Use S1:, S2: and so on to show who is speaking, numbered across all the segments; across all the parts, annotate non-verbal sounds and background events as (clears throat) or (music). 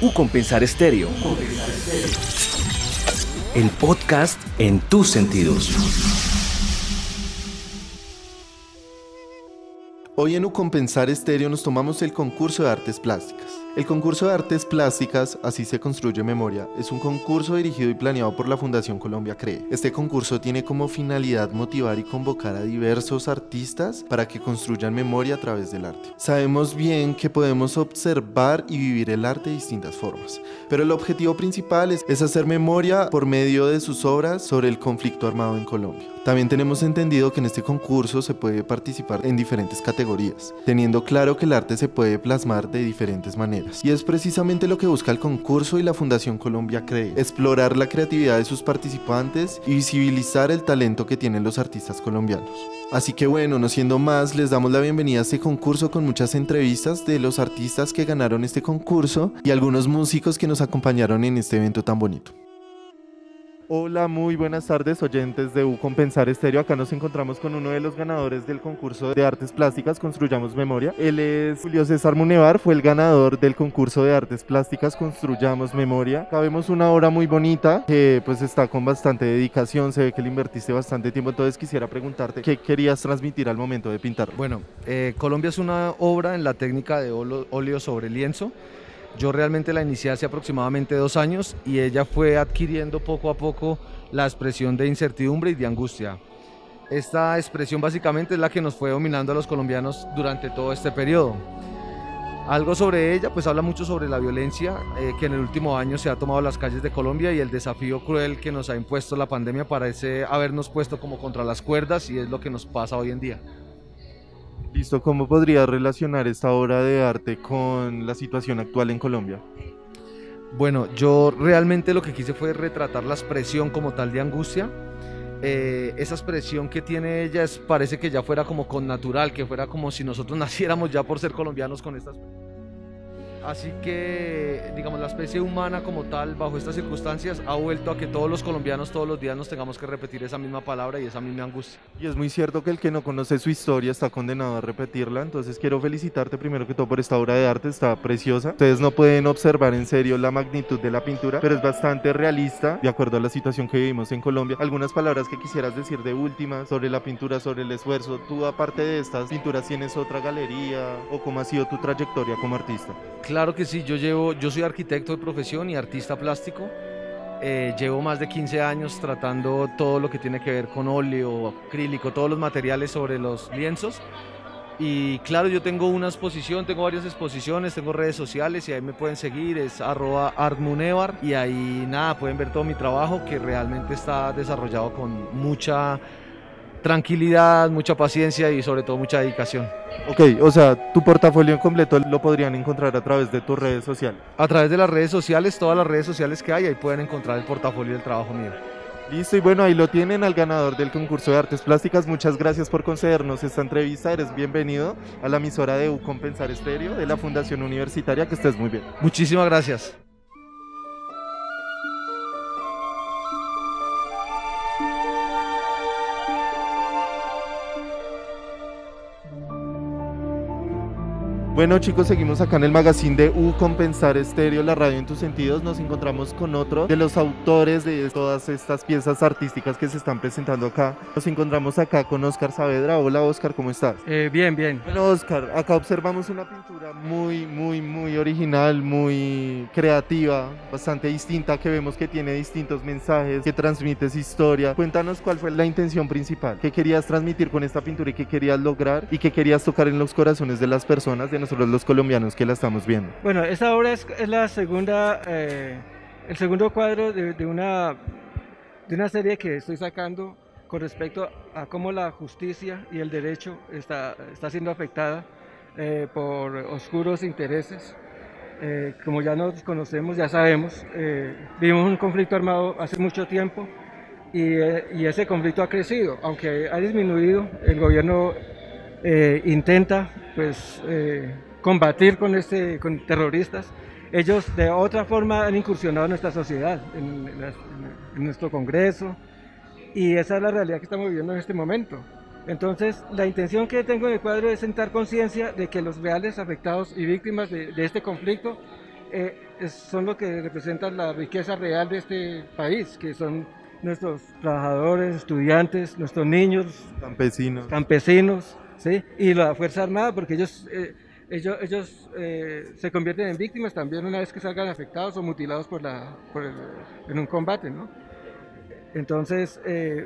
S1: U Compensar Estéreo. El podcast en tus sentidos.
S2: Hoy en U Compensar Estéreo nos tomamos el concurso de artes plásticas. El concurso de artes plásticas, así se construye memoria, es un concurso dirigido y planeado por la Fundación Colombia Cree. Este concurso tiene como finalidad motivar y convocar a diversos artistas para que construyan memoria a través del arte. Sabemos bien que podemos observar y vivir el arte de distintas formas, pero el objetivo principal es, es hacer memoria por medio de sus obras sobre el conflicto armado en Colombia. También tenemos entendido que en este concurso se puede participar en diferentes categorías, teniendo claro que el arte se puede plasmar de diferentes maneras. Y es precisamente lo que busca el concurso y la Fundación Colombia Cree, explorar la creatividad de sus participantes y visibilizar el talento que tienen los artistas colombianos. Así que bueno, no siendo más, les damos la bienvenida a este concurso con muchas entrevistas de los artistas que ganaron este concurso y algunos músicos que nos acompañaron en este evento tan bonito. Hola, muy buenas tardes oyentes de U Compensar Estéreo. Acá nos encontramos con uno de los ganadores del concurso de artes plásticas Construyamos Memoria. Él es Julio César Munevar, fue el ganador del concurso de artes plásticas Construyamos Memoria. Acá vemos una obra muy bonita que pues está con bastante dedicación, se ve que le invertiste bastante tiempo, entonces quisiera preguntarte qué querías transmitir al momento de pintar.
S3: Bueno, eh, Colombia es una obra en la técnica de óleo sobre lienzo yo realmente la inicié hace aproximadamente dos años y ella fue adquiriendo poco a poco la expresión de incertidumbre y de angustia. Esta expresión básicamente es la que nos fue dominando a los colombianos durante todo este periodo. Algo sobre ella, pues habla mucho sobre la violencia eh, que en el último año se ha tomado las calles de Colombia y el desafío cruel que nos ha impuesto la pandemia parece habernos puesto como contra las cuerdas y es lo que nos pasa hoy en día.
S2: Listo, ¿cómo podría relacionar esta obra de arte con la situación actual en Colombia?
S3: Bueno, yo realmente lo que quise fue retratar la expresión como tal de angustia. Eh, esa expresión que tiene ella parece que ya fuera como con natural, que fuera como si nosotros (laughs) naciéramos ya por ser colombianos con estas Así que, digamos, la especie humana como tal, bajo estas circunstancias, ha vuelto a que todos los colombianos todos los días nos tengamos que repetir esa misma palabra y esa misma angustia.
S2: Y es muy cierto que el que no conoce su historia está condenado a repetirla, entonces quiero felicitarte primero que todo por esta obra de arte, está preciosa. Ustedes no pueden observar en serio la magnitud de la pintura, pero es bastante realista, de acuerdo a la situación que vivimos en Colombia. Algunas palabras que quisieras decir de última sobre la pintura, sobre el esfuerzo. Tú, aparte de estas pinturas, tienes otra galería o cómo ha sido tu trayectoria como artista.
S3: Que sí, yo llevo, yo soy arquitecto de profesión y artista plástico. Eh, llevo más de 15 años tratando todo lo que tiene que ver con óleo, acrílico, todos los materiales sobre los lienzos. Y claro, yo tengo una exposición, tengo varias exposiciones, tengo redes sociales y ahí me pueden seguir, es arroba artmunevar y ahí nada, pueden ver todo mi trabajo que realmente está desarrollado con mucha tranquilidad, mucha paciencia y sobre todo mucha dedicación.
S2: Ok, o sea, tu portafolio en completo lo podrían encontrar a través de tus redes sociales.
S3: A través de las redes sociales, todas las redes sociales que hay, ahí pueden encontrar el portafolio del trabajo mío.
S2: Listo, y bueno, ahí lo tienen al ganador del concurso de artes plásticas. Muchas gracias por concedernos esta entrevista. Eres bienvenido a la emisora de U Compensar Estéreo de la Fundación Universitaria. Que estés muy bien.
S3: Muchísimas gracias.
S2: Bueno chicos, seguimos acá en el magazine de U Compensar Estéreo, la radio en tus sentidos. Nos encontramos con otro de los autores de todas estas piezas artísticas que se están presentando acá. Nos encontramos acá con Oscar Saavedra. Hola Oscar, ¿cómo estás?
S4: Eh, bien, bien.
S2: Bueno Oscar, acá observamos una pintura muy, muy, muy original, muy creativa, bastante distinta, que vemos que tiene distintos mensajes, que transmite su historia. Cuéntanos cuál fue la intención principal, qué querías transmitir con esta pintura y qué querías lograr y qué querías tocar en los corazones de las personas, de nosotros los colombianos que la estamos viendo.
S4: Bueno, esta obra es, la segunda, eh, el segundo cuadro de, una, de una serie que estoy sacando con respecto a cómo la justicia y el derecho está, está siendo afectada eh, por oscuros intereses. Eh, como ya nos conocemos, ya sabemos, vivimos un conflicto armado hace mucho tiempo y, y, ese conflicto ha crecido, aunque ha disminuido, el gobierno intenta pues combatir con, este, con terroristas, ellos de otra forma han incursionado en nuestra sociedad, en, nuestro Congreso, y esa es la realidad que estamos viviendo en este momento. Entonces, la intención que tengo en el cuadro es sentar conciencia de que los reales afectados y víctimas de, este conflicto eh, son lo que representan la riqueza real de este país, que son nuestros trabajadores, estudiantes, nuestros niños,
S2: campesinos,
S4: campesinos ¿sí? y la Fuerza Armada, porque ellos, eh, ellos, ellos se convierten en víctimas también una vez que salgan afectados o mutilados por la, por en un combate. ¿no? Entonces,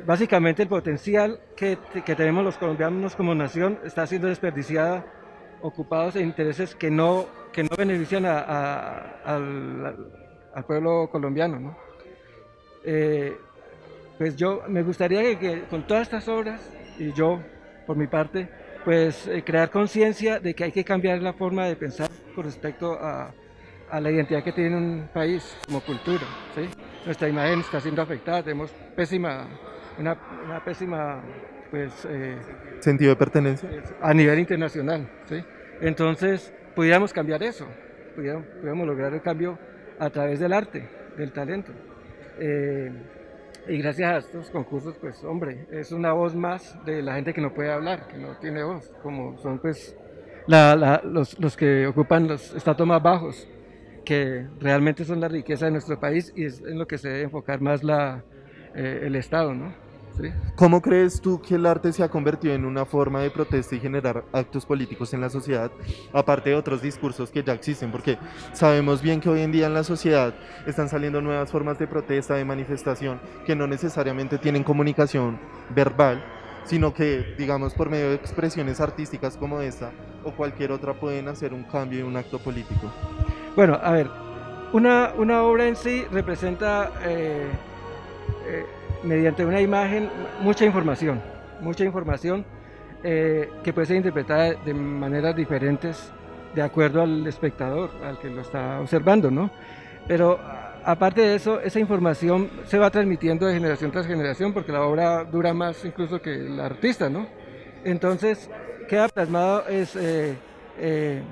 S4: básicamente el potencial que, que tenemos los colombianos como nación está siendo desperdiciada ocupados en intereses que no, que no benefician al, pueblo colombiano. ¿no? Eh, pues yo me gustaría que, con todas estas obras, y yo por mi parte, pues eh, crear conciencia de que hay que cambiar la forma de pensar con respecto a, a, la identidad que tiene un país como cultura. ¿sí? Nuestra imagen está siendo afectada, tenemos pésima, una, una pésima pues... Eh,
S2: ¿Sentido de pertenencia?
S4: A nivel internacional, ¿sí? Entonces, pudiéramos cambiar eso, pudiéramos, lograr el cambio a través del arte, del talento. Eh, y gracias a estos concursos, pues hombre, es una voz más de la gente que no puede hablar, que no tiene voz, como son pues los, los, que ocupan los estatus más bajos, que realmente son la riqueza de nuestro país y es en lo que se debe enfocar más la, eh, el Estado, ¿no?
S2: ¿Cómo crees tú que el arte se ha convertido en una forma de protesta y generar actos políticos en la sociedad, aparte de otros discursos que ya existen? Porque sabemos bien que hoy en día en la sociedad están saliendo nuevas formas de protesta, de manifestación, que no necesariamente tienen comunicación verbal, sino que, digamos, por medio de expresiones artísticas como esta o cualquier otra pueden hacer un cambio y un acto político.
S4: Bueno, a ver, una, una obra en sí representa... Eh, eh, mediante una imagen mucha información, mucha información eh, que puede ser interpretada de maneras diferentes de acuerdo al espectador, al que lo está observando, ¿no? Pero aparte de eso, esa información se va transmitiendo de generación tras generación porque la obra dura más incluso que el artista, ¿no? Entonces, queda plasmado es eh, eh,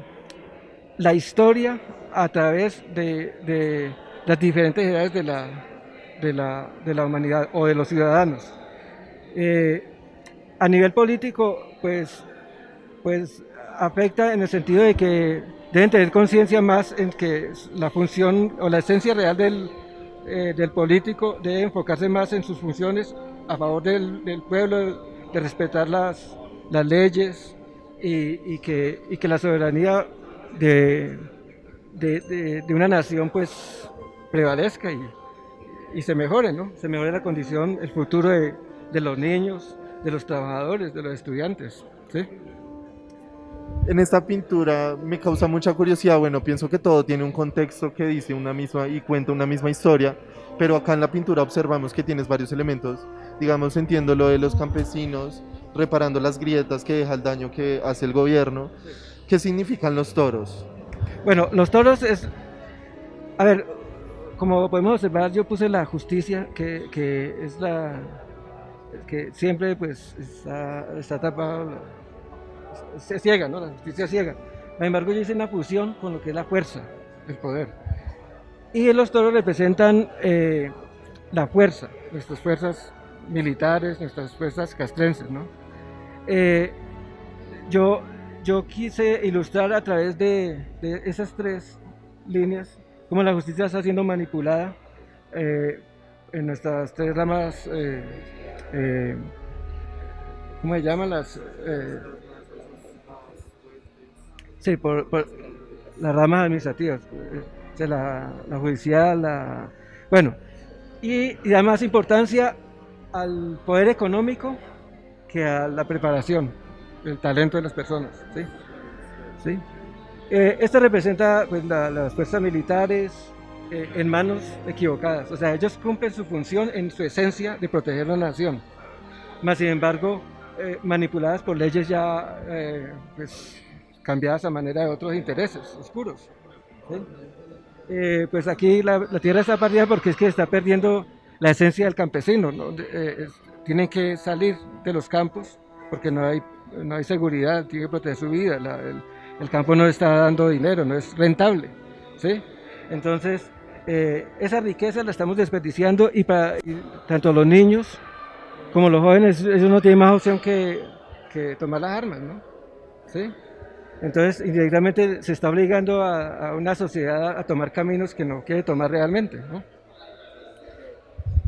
S4: la historia a través de, de las diferentes edades de la, de la, de la humanidad o de los ciudadanos. Eh, a nivel político, pues, pues afecta en el sentido de que deben tener conciencia más en que la función o la esencia real del, eh, del político debe enfocarse más en sus funciones a favor del, del pueblo, de respetar las, las leyes y, y, que, y que la soberanía de, de, de, una nación pues prevalezca y, y se mejore, ¿no? Se mejore la condición, el futuro de, de los niños, de los trabajadores, de los estudiantes, ¿sí?
S2: En esta pintura me causa mucha curiosidad, bueno, pienso que todo tiene un contexto que dice una misma y cuenta una misma historia, pero acá en la pintura observamos que tienes varios elementos, digamos, entiendo lo de los campesinos, reparando las grietas que deja el daño que hace el gobierno. ¿Qué significan los toros?
S4: Bueno, los toros es, a ver, como podemos observar, yo puse la justicia, que, que es la que siempre pues está, está tapada, se ciega, ¿no? La justicia ciega. Sin embargo, yo hice una fusión con lo que es la fuerza, el poder. Y los toros representan eh, la fuerza, nuestras fuerzas militares, nuestras fuerzas castrenses, ¿no? Eh, yo, yo quise ilustrar a través de, de esas tres líneas cómo la justicia está siendo manipulada eh, en nuestras tres ramas, eh, eh, ¿cómo se llaman las? sí, por, las ramas administrativas, la, la, judicial, la... Bueno, y, y da más importancia al poder económico que a la preparación, el talento de las personas, ¿sí? ¿Sí? Eh, representa pues, las fuerzas militares eh, en manos equivocadas. O sea, ellos cumplen su función en su esencia de proteger la nación. Más sin embargo, eh, manipuladas por leyes ya pues, cambiadas a manera de otros intereses oscuros. pues aquí la, tierra está perdida porque es que está perdiendo la esencia del campesino. tienen que salir de los campos porque no hay, no hay seguridad, tienen que proteger su vida. La, el campo no está dando dinero, no es rentable. ¿sí? Entonces, eh, esa riqueza la estamos desperdiciando y, para, tanto los niños como los jóvenes, ellos no tienen más opción que, que tomar las armas. ¿no? ¿Sí? Entonces, indirectamente se está obligando a, una sociedad a tomar caminos que no quiere tomar realmente. ¿no?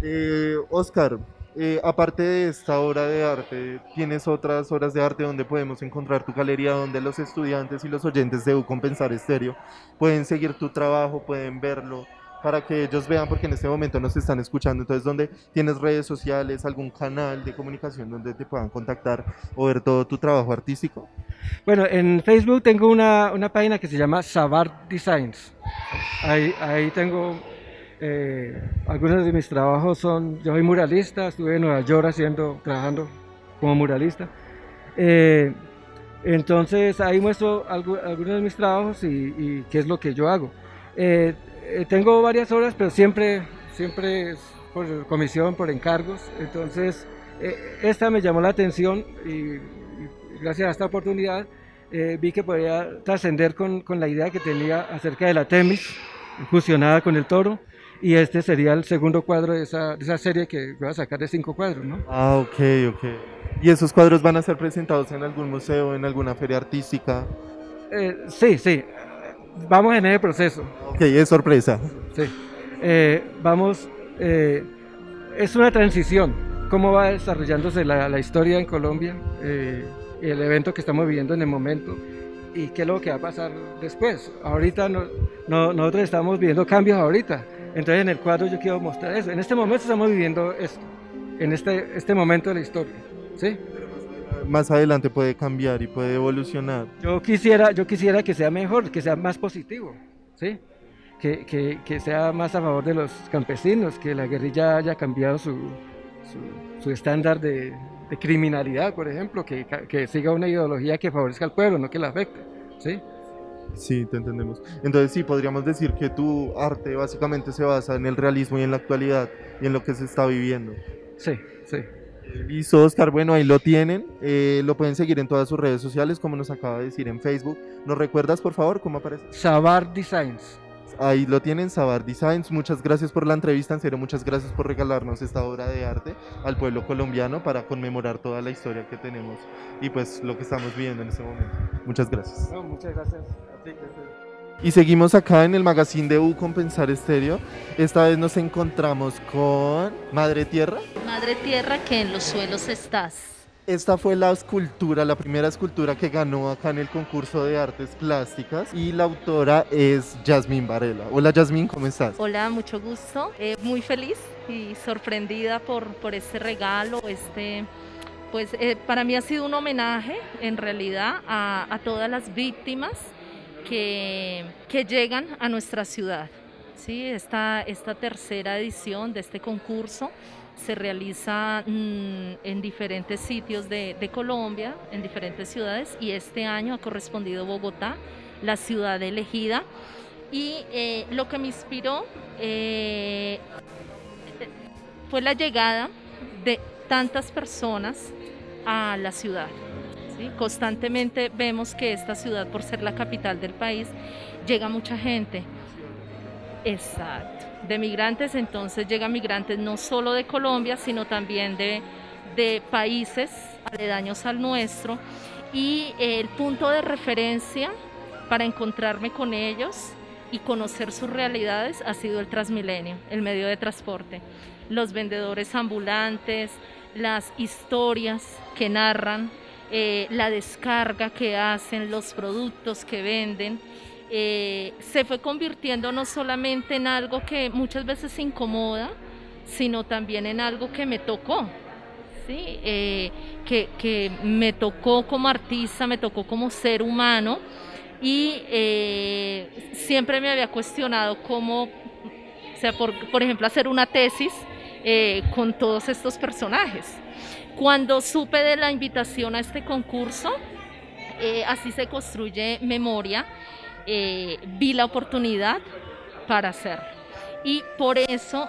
S2: Eh, Oscar, eh, aparte de esta obra de arte, ¿tienes otras obras de arte donde podemos encontrar tu galería, donde los estudiantes y los oyentes de Compensar Estéreo pueden seguir tu trabajo, pueden verlo, para que ellos vean, porque en este momento nos están escuchando? Entonces, ¿dónde tienes redes sociales, algún canal de comunicación donde te puedan contactar o ver todo tu trabajo artístico?
S4: Bueno, en Facebook tengo una, una página que se llama Sabar Designs. Ahí, ahí tengo eh, algunos de mis trabajos son, yo soy muralista, estuve en Nueva York haciendo, trabajando como muralista. Eh, entonces ahí muestro algunos de mis trabajos y, qué es lo que yo hago. Eh, tengo varias obras, pero siempre, siempre es por comisión, por encargos. Entonces esta me llamó la atención y, gracias a esta oportunidad vi que podía trascender con, con, la idea que tenía acerca de la Temis fusionada con el toro y este sería el segundo cuadro de esa, de esa serie que voy a sacar de cinco cuadros, ¿no?
S2: Ah, ok, ok. ¿Y esos cuadros van a ser presentados en algún museo, en alguna feria artística?
S4: Eh, sí, sí. Vamos en ese proceso.
S2: Ok, es sorpresa.
S4: Sí. Eh, vamos, eh, es una transición. ¿Cómo va desarrollándose la, la historia en Colombia? el evento que estamos viviendo en el momento y qué es lo que va a pasar después. Ahorita no, no, nosotros estamos viviendo cambios ahorita entonces en el cuadro yo quiero mostrar eso. En este momento estamos viviendo esto, en este, este momento de la historia. ¿sí?
S2: Más adelante puede cambiar y puede evolucionar.
S4: Yo quisiera, yo quisiera que sea mejor, que sea más positivo, ¿sí? que, que, que sea más a favor de los campesinos, que la guerrilla haya cambiado su, su, su estándar de, de, criminalidad, por ejemplo, que, que siga una ideología que favorezca al pueblo, no que la afecte. ¿sí?
S2: Sí, te entendemos. Entonces sí, podríamos decir que tu arte básicamente se basa en el realismo y en la actualidad y en lo que se está viviendo.
S4: Sí, sí.
S2: Listo, Oscar. Bueno, ahí lo tienen. Eh, lo pueden seguir en todas sus redes sociales, como nos acaba de decir en Facebook. ¿Nos recuerdas, por favor, cómo aparece?
S4: Sabar Designs.
S2: Ahí lo tienen, Sabar Designs. Muchas gracias por la entrevista, en serio, muchas gracias por regalarnos esta obra de arte al pueblo colombiano para conmemorar toda la historia que tenemos y pues lo que estamos viviendo en este momento. Muchas gracias.
S4: muchas gracias.
S2: Y seguimos acá en el magazine de U Compensar Estéreo. Esta vez nos encontramos con Madre Tierra.
S5: Madre Tierra que en los suelos estás.
S2: Esta fue la escultura, la primera escultura que ganó acá en el concurso de artes plásticas y la autora es Yasmín Varela. Hola Yasmín, ¿cómo estás?
S5: Hola, mucho gusto. Eh, muy feliz y sorprendida por, por este regalo, este... Pues eh, para mí ha sido un homenaje en realidad a, a todas las víctimas que, llegan a nuestra ciudad. ¿sí? Esta, esta tercera edición de este concurso se realiza mm, en diferentes sitios de, de, Colombia, en diferentes ciudades, y este año ha correspondido Bogotá, la ciudad elegida. Y eh, lo que me inspiró eh, fue la llegada de tantas personas a la ciudad. Constantemente vemos que esta ciudad, por ser la capital del país, llega mucha gente. Exacto. De migrantes, entonces llegan migrantes no solo de Colombia, sino también de, de países aledaños al nuestro. Y el punto de referencia para encontrarme con ellos y conocer sus realidades ha sido el Transmilenio, el medio de transporte. Los vendedores ambulantes, las historias que narran eh, la descarga que hacen, los productos que venden, eh, se fue convirtiendo no solamente en algo que muchas veces incomoda, sino también en algo que me tocó, ¿sí? Eh, que, que, me tocó como artista, me tocó como ser humano y siempre me había cuestionado cómo, sea, por, por ejemplo, hacer una tesis con todos estos personajes. Cuando supe de la invitación a este concurso, eh, así se construye memoria, eh, vi la oportunidad para hacerlo. Y por eso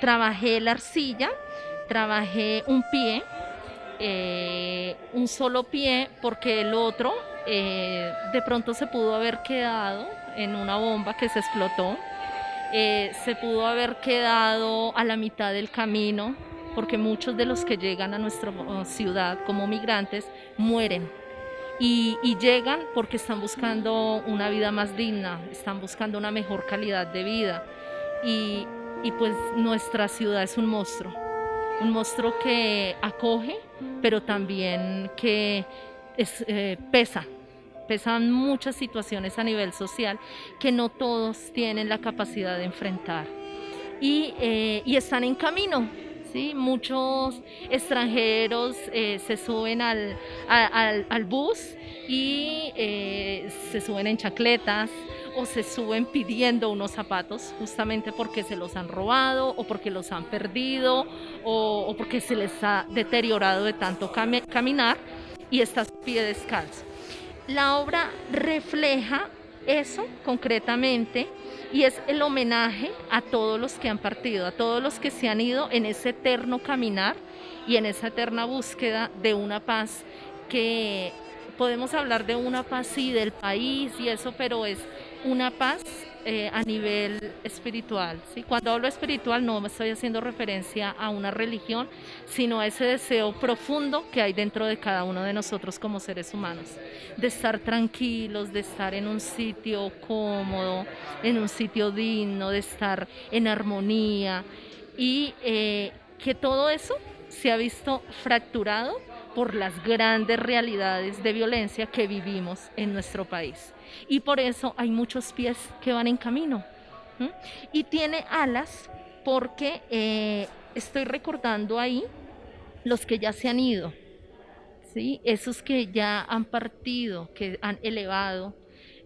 S5: trabajé la arcilla, trabajé un pie, eh, un solo pie, porque el otro de pronto se pudo haber quedado en una bomba que se explotó. se pudo haber quedado a la mitad del camino porque muchos de los que llegan a nuestra ciudad como migrantes mueren. Y, llegan porque están buscando una vida más digna, están buscando una mejor calidad de vida. Y, pues nuestra ciudad es un monstruo, un monstruo que acoge, pero también que eh, pesa, pesan muchas situaciones a nivel social que no todos tienen la capacidad de enfrentar. Y, eh, y están en camino Muchos extranjeros eh, se suben al, bus y eh, se suben en chacletas o se suben pidiendo unos zapatos justamente porque se los han robado o porque los han perdido o, porque se les ha deteriorado de tanto caminar y está su pie descalzo. La obra refleja eso concretamente y es el homenaje a todos los que han partido, a todos los que se han ido en ese eterno caminar y en esa eterna búsqueda de una paz que podemos hablar de una paz sí del país y eso, pero es una paz eh, a nivel espiritual. ¿sí? Cuando hablo espiritual no me estoy haciendo referencia a una religión, sino a ese deseo profundo que hay dentro de cada uno de nosotros como seres humanos, de estar tranquilos, de estar en un sitio cómodo, en un sitio digno, de estar en armonía y eh, que todo eso se ha visto fracturado por las grandes realidades de violencia que vivimos en nuestro país y por eso hay muchos pies que van en camino. Y tiene alas porque eh, estoy recordando ahí los que ya se han ido, ¿sí? esos que ya han partido, que han elevado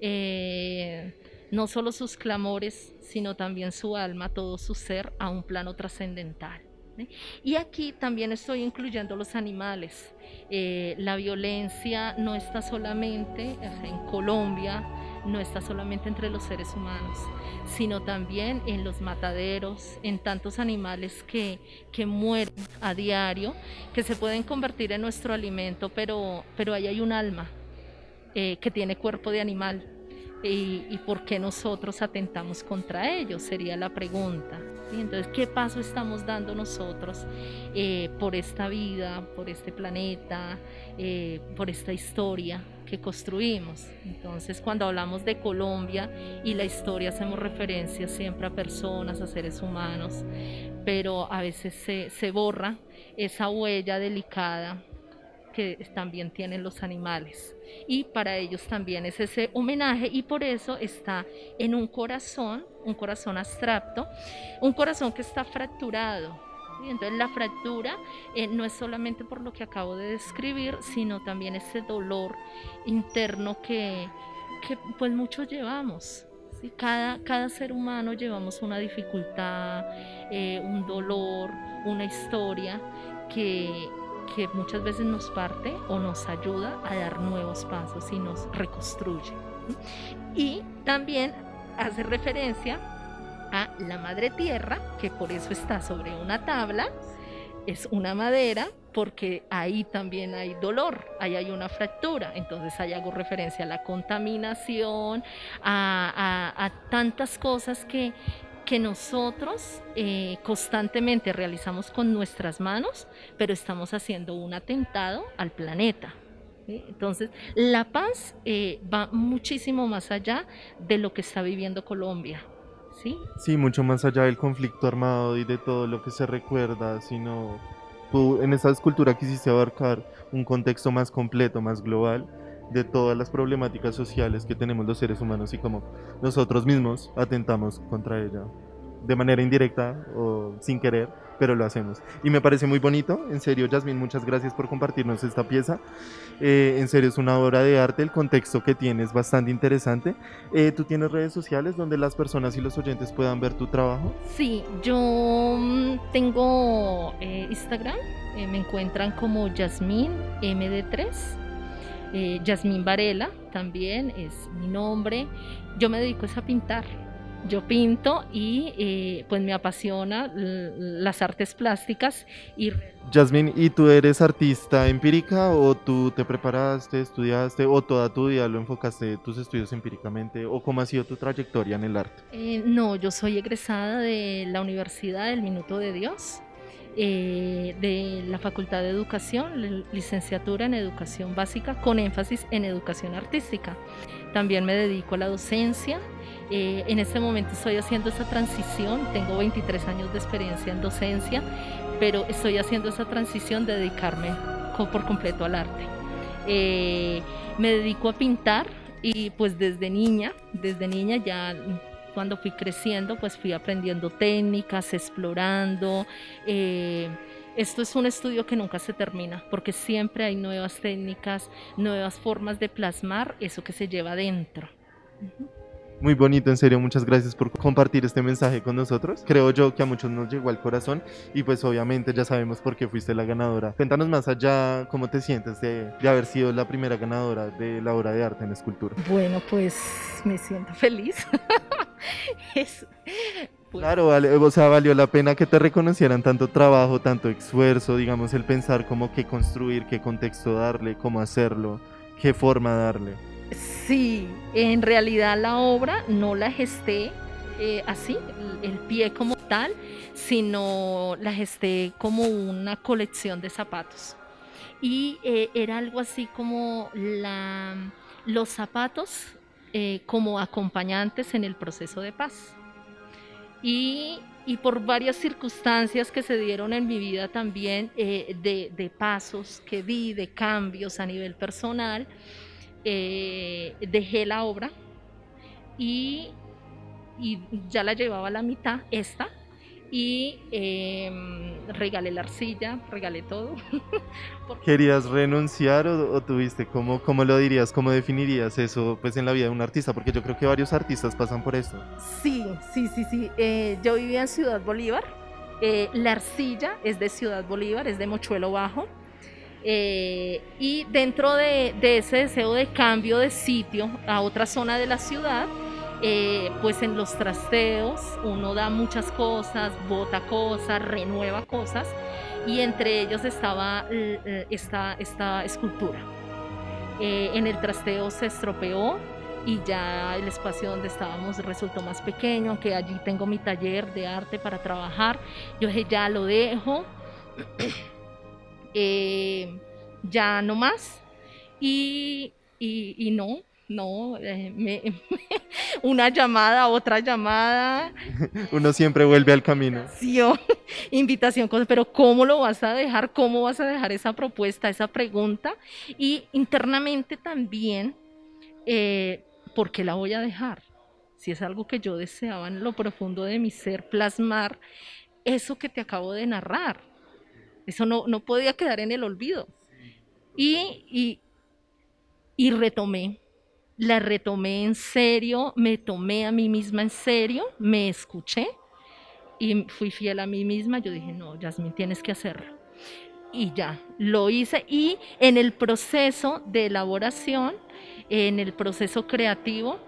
S5: eh, no solo sus clamores, sino también su alma, todo su ser a un plano trascendental. Y aquí también estoy incluyendo los animales. Eh, la violencia no está solamente en Colombia, no está solamente entre los seres humanos, sino también en los mataderos, en tantos animales que, que mueren a diario, que se pueden convertir en nuestro alimento, pero, pero ahí hay un alma eh, que tiene cuerpo de animal y, por qué nosotros atentamos contra ellos, sería la pregunta. Entonces, ¿qué paso estamos dando nosotros eh, por esta vida, por este planeta, eh, por esta historia que construimos? Entonces, cuando hablamos de Colombia y la historia, hacemos referencia siempre a personas, a seres humanos, pero a veces se, se borra esa huella delicada que también tienen los animales. Y para ellos también es ese homenaje y por eso está en un corazón, un corazón abstracto, un corazón que está fracturado. Entonces la fractura eh, no es solamente por lo que acabo de describir, sino también ese dolor interno que, que pues muchos llevamos. Cada, cada ser humano llevamos una dificultad, eh, un dolor, una historia que, que muchas veces nos parte o nos ayuda a dar nuevos pasos y nos reconstruye. Y también hace referencia a la madre tierra, que por eso está sobre una tabla, es una madera porque ahí también hay dolor, ahí hay una fractura, entonces ahí hago referencia a la contaminación, a, a tantas cosas que, que nosotros eh, constantemente realizamos con nuestras manos, pero estamos haciendo un atentado al planeta. Entonces, la paz eh, va muchísimo más allá de lo que está viviendo Colombia. ¿sí?
S2: sí, mucho más allá del conflicto armado y de todo lo que se recuerda, sino tú en esa escultura quisiste abarcar un contexto más completo, más global de todas las problemáticas sociales que tenemos los seres humanos y como nosotros mismos atentamos contra ella de manera indirecta o sin querer, pero lo hacemos. Y me parece muy bonito, en serio, Jasmine, muchas gracias por compartirnos esta pieza. Eh, en serio, es una obra de arte, el contexto que tiene es bastante interesante. Eh, ¿Tú tienes redes sociales donde las personas y los oyentes puedan ver tu trabajo?
S5: Sí, yo mm, tengo eh, Instagram, me encuentran como Jasmine MD3. Eh, Yasmín Varela también es mi nombre. Yo me dedico a pintar. Yo pinto y eh, pues me apasiona las artes plásticas. Y...
S2: Yasmín, ¿y tú eres artista empírica o tú te preparaste, estudiaste o toda tu vida lo enfocaste tus estudios empíricamente o cómo ha sido tu trayectoria en el arte?
S5: Eh, no, yo soy egresada de la Universidad del Minuto de Dios eh, de la Facultad de Educación, licenciatura en Educación Básica con énfasis en Educación Artística. También me dedico a la docencia. Eh, en este momento estoy haciendo esa transición, tengo 23 años de experiencia en docencia, pero estoy haciendo esa transición de dedicarme por completo al arte. Eh, me dedico a pintar y pues desde niña, desde niña ya cuando fui creciendo, pues fui aprendiendo técnicas, explorando. Eh, esto es un estudio que nunca se termina, porque siempre hay nuevas técnicas, nuevas formas de plasmar eso que se lleva dentro.
S2: Muy bonito, en serio, muchas gracias por compartir este mensaje con nosotros. Creo yo que a muchos nos llegó al corazón y pues obviamente ya sabemos por qué fuiste la ganadora. Cuéntanos más allá cómo te sientes de, de haber sido la primera ganadora de la obra de arte en escultura.
S5: Bueno, pues me siento feliz. (laughs) (laughs)
S2: es, pues Claro, vale, o sea, valió la pena que te reconocieran tanto trabajo, tanto esfuerzo, digamos, el pensar cómo qué construir, qué contexto darle, cómo hacerlo, qué forma darle.
S5: Sí, en realidad la obra no la gesté eh, así, el pie como tal, sino la gesté como una colección de zapatos. Y eh, era algo así como la, los zapatos eh, como acompañantes en el proceso de paz. Y, y, por varias circunstancias que se dieron en mi vida también, de, de pasos que vi, de cambios a nivel personal, eh, dejé la obra y, ya la llevaba a la mitad, esta, y em, regalé la arcilla, regalé todo. (laughs)
S2: ¿Querías renunciar o, tuviste? ¿Cómo, ¿Cómo, lo dirías? ¿Cómo definirías eso pues, en la vida de un artista? Porque yo creo que varios artistas pasan por eso.
S5: Sí, sí, sí, sí. Eh, yo vivía en Ciudad Bolívar. Eh, la arcilla es de Ciudad Bolívar, es de Mochuelo Bajo. Eh, y dentro de, ese deseo de cambio de sitio a otra zona de la ciudad, eh, pues en los trasteos uno da muchas cosas, bota cosas, renueva cosas, y entre ellos estaba eh, esta, esta escultura. en el trasteo se estropeó y ya el espacio donde estábamos resultó más pequeño, aunque allí tengo mi taller de arte para trabajar. Yo dije, ya lo dejo. (coughs) Eh, ya no más. Y, y, no, no, eh, (laughs) una llamada, otra llamada. (laughs)
S2: Uno siempre vuelve al camino.
S5: Sí, (laughs) invitación, pero ¿cómo lo vas a dejar? ¿Cómo vas a dejar esa propuesta, esa pregunta? Y internamente también, eh, ¿por qué la voy a dejar? Si es algo que yo deseaba en lo profundo de mi ser, plasmar eso que te acabo de narrar eso no, no podía quedar en el olvido. Y, y, retomé, la retomé en serio, me tomé a mí misma en serio, me escuché y fui fiel a mí misma. Yo dije, no, Yasmin, tienes que hacerlo. Y ya, lo hice. Y en el proceso de elaboración, en el proceso creativo,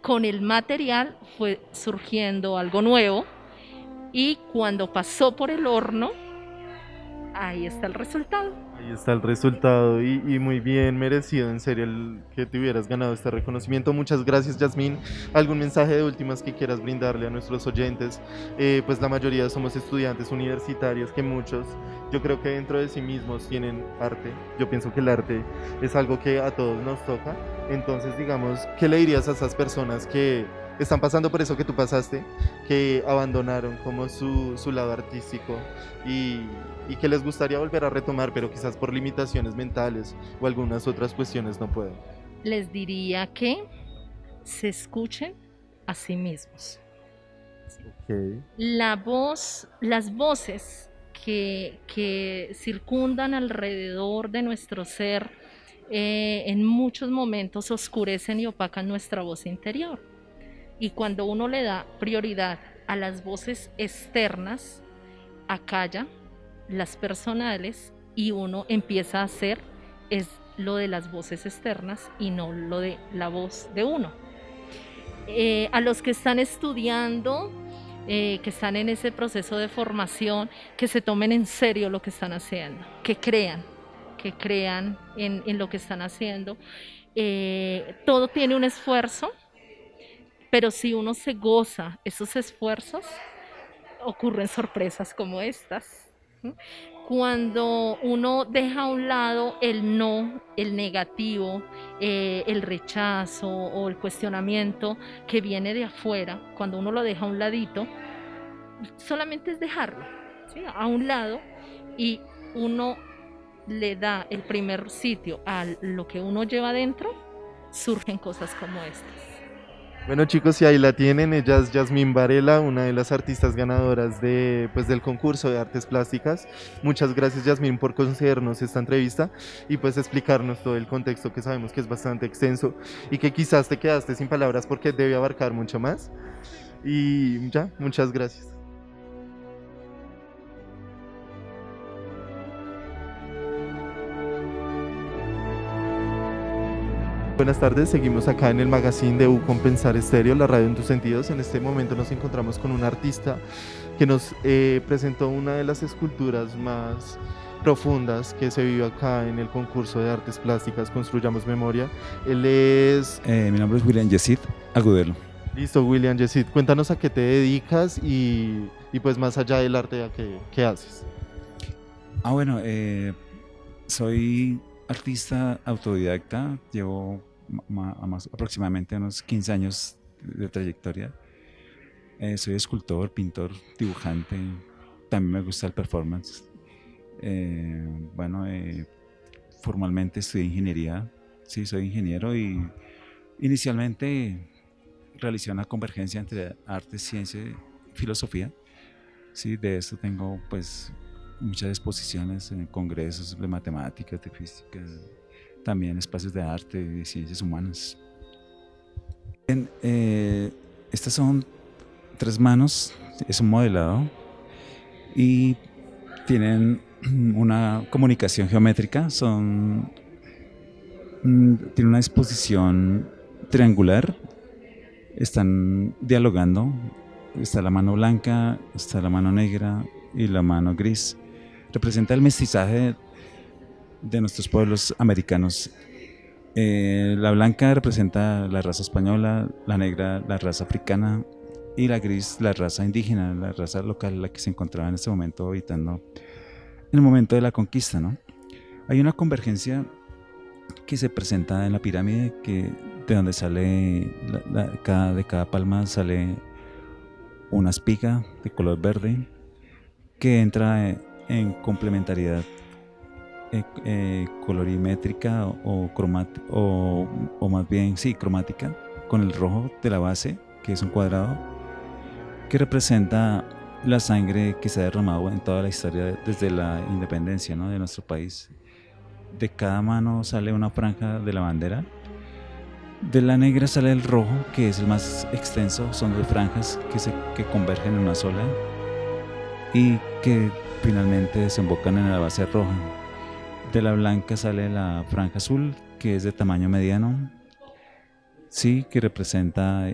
S5: con el material fue surgiendo algo nuevo. Y cuando pasó por el horno, ahí está el resultado.
S2: Ahí está el resultado y, muy bien merecido, en serio, el que te hubieras ganado este reconocimiento. Muchas gracias, Yasmín. ¿Algún mensaje de últimas que quieras brindarle a nuestros oyentes? Eh, pues la mayoría somos estudiantes universitarios, que muchos, yo creo que dentro de sí mismos tienen arte. Yo pienso que el arte es algo que a todos nos toca. Entonces, digamos, ¿qué le dirías a esas personas que están pasando por eso que tú pasaste, que abandonaron como su, su lado artístico y, y, que les gustaría volver a retomar, pero quizás por limitaciones mentales o algunas otras cuestiones no pueden.
S5: Les diría que se escuchen a sí mismos. La voz, las voces que, que, circundan alrededor de nuestro ser eh, en muchos momentos oscurecen y opacan nuestra voz interior y cuando uno le da prioridad a las voces externas, acalla las personales y uno empieza a hacer es lo de las voces externas y no lo de la voz de uno. Eh, a los que están estudiando, eh, que están en ese proceso de formación, que se tomen en serio lo que están haciendo, que crean, que crean en, lo que están haciendo. Eh, todo tiene un esfuerzo, pero si uno se goza esos esfuerzos, ocurren sorpresas como estas. Cuando uno deja a un lado el no, el negativo, eh, el rechazo o el cuestionamiento que viene de afuera, cuando uno lo deja a un ladito, solamente es dejarlo a un lado y uno le da el primer sitio a lo que uno lleva adentro, surgen cosas como estas.
S2: Bueno chicos, y ahí la tienen, ella es Yasmín Varela, una de las artistas ganadoras de, pues, del concurso de artes plásticas. Muchas gracias Yasmín por concedernos esta entrevista y pues explicarnos todo el contexto que sabemos que es bastante extenso y que quizás te quedaste sin palabras porque debe abarcar mucho más. Y ya, muchas gracias. Buenas tardes, seguimos acá en el magazine de U Compensar Estéreo, la radio en tus sentidos. En este momento nos encontramos con un artista que nos eh, presentó una de las esculturas más profundas que se vive acá en el concurso de artes plásticas Construyamos Memoria. Él es...
S6: Eh, mi nombre es William Yesid Agudelo.
S2: Listo, William Yesid. Cuéntanos a qué te dedicas y, y pues más allá del arte, ¿a qué, qué haces?
S6: Ah, bueno, eh, soy artista autodidacta, llevo aproximadamente unos 15 años de trayectoria. Eh, soy escultor, pintor, dibujante, también me gusta el performance. Eh, bueno, eh, formalmente estudié ingeniería, sí, soy ingeniero y inicialmente realicé una convergencia entre arte, ciencia y filosofía. Sí, de esto tengo pues muchas exposiciones en congresos de matemáticas, de física, también espacios de arte y ciencias humanas. Eh, estas son tres manos, es un modelado y tienen (clears throat) una comunicación geométrica, son, mm, una disposición triangular, están dialogando, está la mano blanca, está la mano negra y la mano gris representa el mestizaje de nuestros pueblos americanos. Eh, la blanca representa la raza española, la negra la raza africana y la gris la raza indígena, la raza local, la que se encontraba en este momento habitando en el momento de la conquista. ¿no? Hay una convergencia que se presenta en la pirámide, que de donde sale cada, de cada palma sale una espiga de color verde que entra en complementariedad eh, eh, colorimétrica o, o, o, más bien, sí, cromática, con el rojo de la base, que es un cuadrado, que representa la sangre que se ha derramado en toda la historia desde la independencia ¿no? de nuestro país. De cada mano sale una franja de la bandera. De la negra sale el rojo, que es el más extenso, son dos franjas que, se, que convergen en una sola y que finalmente desembocan en la base roja. De la blanca sale la franja azul, que es de tamaño mediano, sí, que representa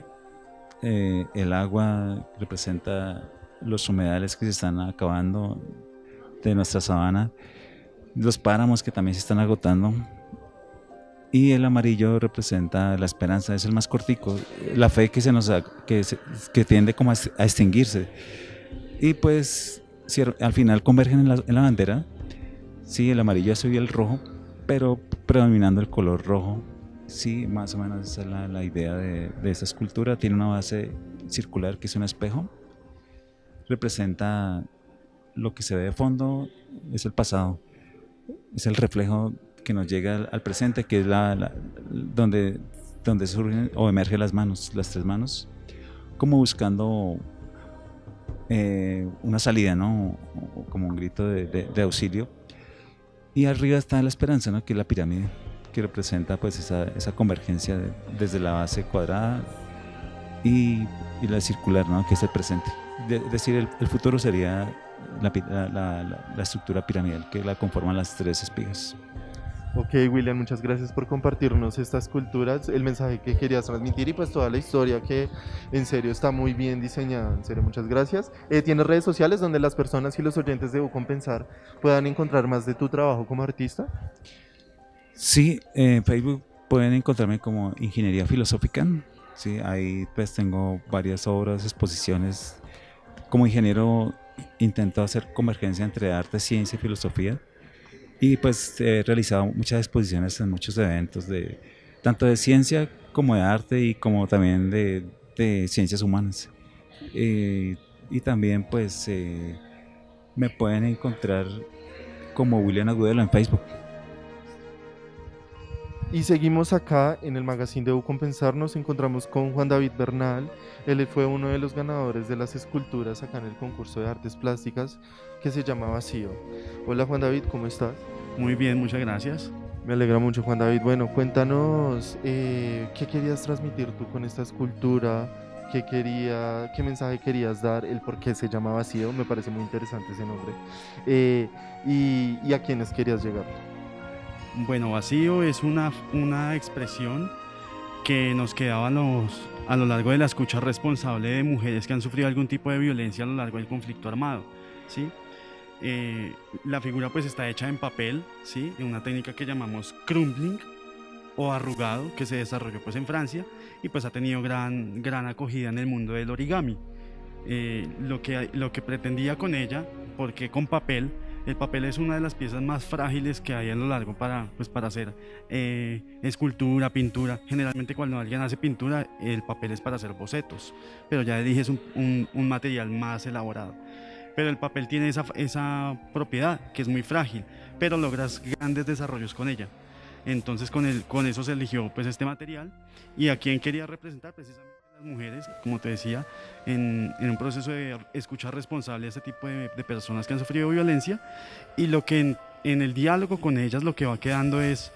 S6: eh, el agua, representa los humedales que se están acabando de nuestra sabana, los páramos que también se están agotando. Y el amarillo representa la esperanza, es el más cortico, la fe que se nos que, que tiende como a extinguirse. Y pues al final convergen en la, bandera. Sí, el amarillo y el rojo, pero predominando el color rojo. Sí, más o menos esa es la, idea de, de, esta escultura. Tiene una base circular que es un espejo. Representa lo que se ve de fondo, es el pasado. Es el reflejo que nos llega al, presente, que es la, donde, donde surgen o emergen las manos, las tres manos, como buscando eh, una salida, ¿no? Como un grito de, auxilio. Y arriba está la esperanza, ¿no? Que es la pirámide, que representa pues esa, esa convergencia desde la base cuadrada y, y, la circular, ¿no? Que es el presente. Es decir, el, futuro sería la, la, la, estructura piramidal que la conforman las tres espigas.
S2: Ok, William, muchas gracias por compartirnos estas culturas, el mensaje que querías transmitir y pues toda la historia que en serio está muy bien diseñada. En serio, muchas gracias. Eh, ¿Tienes redes sociales donde las personas y los oyentes de Compensar puedan encontrar más de tu trabajo como artista?
S6: Sí, en Facebook pueden encontrarme como Ingeniería Filosófica. Sí, ahí pues tengo varias obras, exposiciones. Como ingeniero intento hacer convergencia entre arte, ciencia y filosofía. Y pues he realizado muchas exposiciones en muchos eventos, de, tanto de ciencia como de arte y como también de, de ciencias humanas. Eh, y también pues eh, me pueden encontrar como William Agudelo en Facebook.
S2: Y seguimos acá en el magazine de Compensar, nos encontramos con Juan David Bernal. Él fue uno de los ganadores de las esculturas acá en el concurso de artes plásticas que se llama Vacío. Hola Juan David, ¿cómo estás?
S7: Muy bien, muchas gracias.
S2: Me alegra mucho Juan David. Bueno, cuéntanos eh, qué querías transmitir tú con esta escultura, qué, quería, qué mensaje querías dar, el por qué se llama Vacío, me parece muy interesante ese nombre, eh, y, y a quiénes querías llegar.
S7: Bueno, vacío es una, una expresión que nos quedaba a, los, a lo largo de la escucha responsable de mujeres que han sufrido algún tipo de violencia a lo largo del conflicto armado. ¿sí? Eh, la figura pues está hecha en papel, ¿sí? en una técnica que llamamos crumbling o arrugado, que se desarrolló pues en Francia y pues ha tenido gran, gran acogida en el mundo del origami. Eh, lo, que, lo que pretendía con ella, porque con papel, el papel es una de las piezas más frágiles que hay a lo largo para, pues, para hacer eh, escultura, pintura. Generalmente cuando alguien hace pintura, el papel es para hacer bocetos, pero ya dije es un, un, material más elaborado. Pero el papel tiene esa, esa propiedad que es muy frágil, pero logras grandes desarrollos con ella. Entonces con, el, con eso se eligió pues este material. Y a quién quería representar precisamente mujeres, como te decía, en, un proceso de escuchar responsable a este tipo de, personas que han sufrido violencia. Y lo que en, el diálogo con ellas lo que va quedando es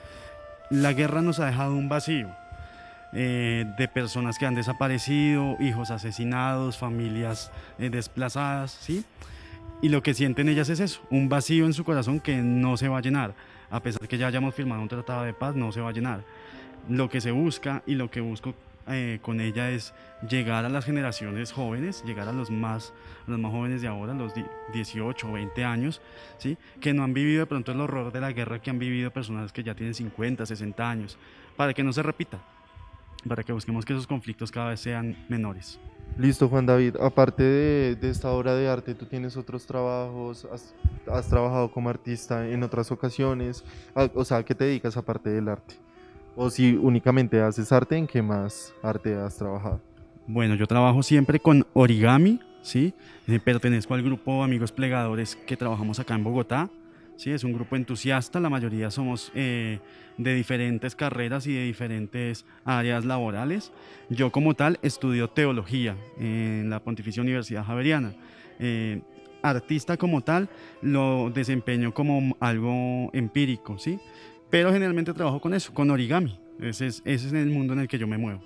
S7: la guerra nos ha dejado un vacío eh, de personas que han desaparecido, hijos asesinados, familias eh, desplazadas, ¿sí? Y lo que sienten ellas es eso, un vacío en su corazón que no se va a llenar, a pesar que ya hayamos firmado un tratado de paz, no se va a llenar. Lo que se busca y lo que busco eh, con ella es llegar a las generaciones jóvenes, llegar a los más, los más jóvenes de ahora, los 18 o 20 años, ¿sí? que no han vivido de pronto el horror de la guerra que han vivido personas que ya tienen 50, 60 años, para que no se repita, para que busquemos que esos conflictos cada vez sean menores.
S2: Listo, Juan David. Aparte de, de esta obra de arte, ¿tú tienes otros trabajos? ¿Has, has trabajado como artista en otras ocasiones? Ah, o sea, ¿qué te dedicas aparte del arte? O si únicamente haces arte, ¿en qué más arte has trabajado?
S7: Bueno, yo trabajo siempre con origami, ¿sí? Eh, pertenezco al grupo Amigos Plegadores que trabajamos acá en Bogotá. ¿Sí? Es un grupo entusiasta, la mayoría somos eh, de diferentes carreras y de diferentes áreas laborales. Yo como tal estudio teología en la Pontificia Universidad Javeriana. Eh, artista como tal lo desempeño como algo empírico, ¿sí? Pero generalmente trabajo con eso, con origami. Es, ese es el mundo en el que yo me muevo.